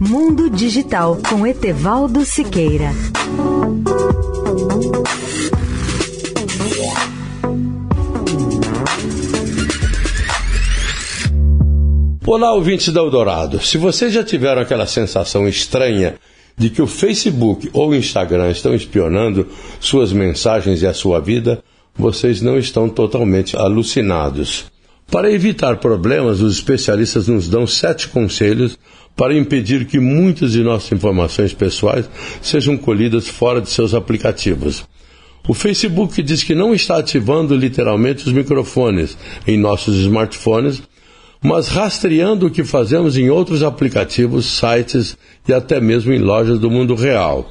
Mundo Digital com Etevaldo Siqueira. Olá, ouvintes da Eldorado. Se vocês já tiveram aquela sensação estranha de que o Facebook ou o Instagram estão espionando suas mensagens e a sua vida, vocês não estão totalmente alucinados. Para evitar problemas, os especialistas nos dão sete conselhos para impedir que muitas de nossas informações pessoais sejam colhidas fora de seus aplicativos. O Facebook diz que não está ativando literalmente os microfones em nossos smartphones, mas rastreando o que fazemos em outros aplicativos, sites e até mesmo em lojas do mundo real.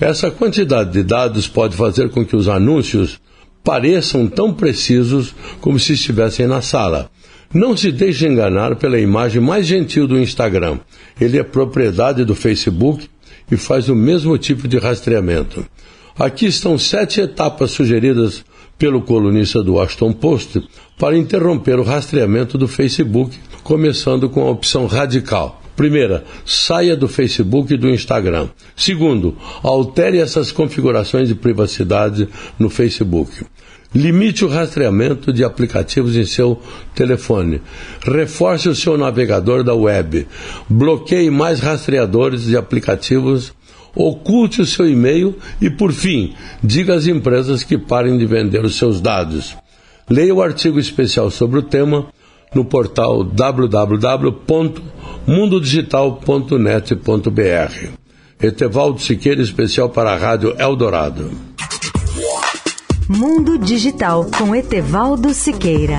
Essa quantidade de dados pode fazer com que os anúncios pareçam tão precisos como se estivessem na sala. Não se deixe enganar pela imagem mais gentil do Instagram. Ele é propriedade do Facebook e faz o mesmo tipo de rastreamento. Aqui estão sete etapas sugeridas pelo colunista do Washington Post para interromper o rastreamento do Facebook, começando com a opção radical. Primeira, saia do Facebook e do Instagram. Segundo, altere essas configurações de privacidade no Facebook. Limite o rastreamento de aplicativos em seu telefone. Reforce o seu navegador da web. Bloqueie mais rastreadores de aplicativos. Oculte o seu e-mail e, por fim, diga às empresas que parem de vender os seus dados. Leia o artigo especial sobre o tema no portal www.mundodigital.net.br. Etevaldo Siqueira, especial para a Rádio Eldorado. Mundo Digital com Etevaldo Siqueira.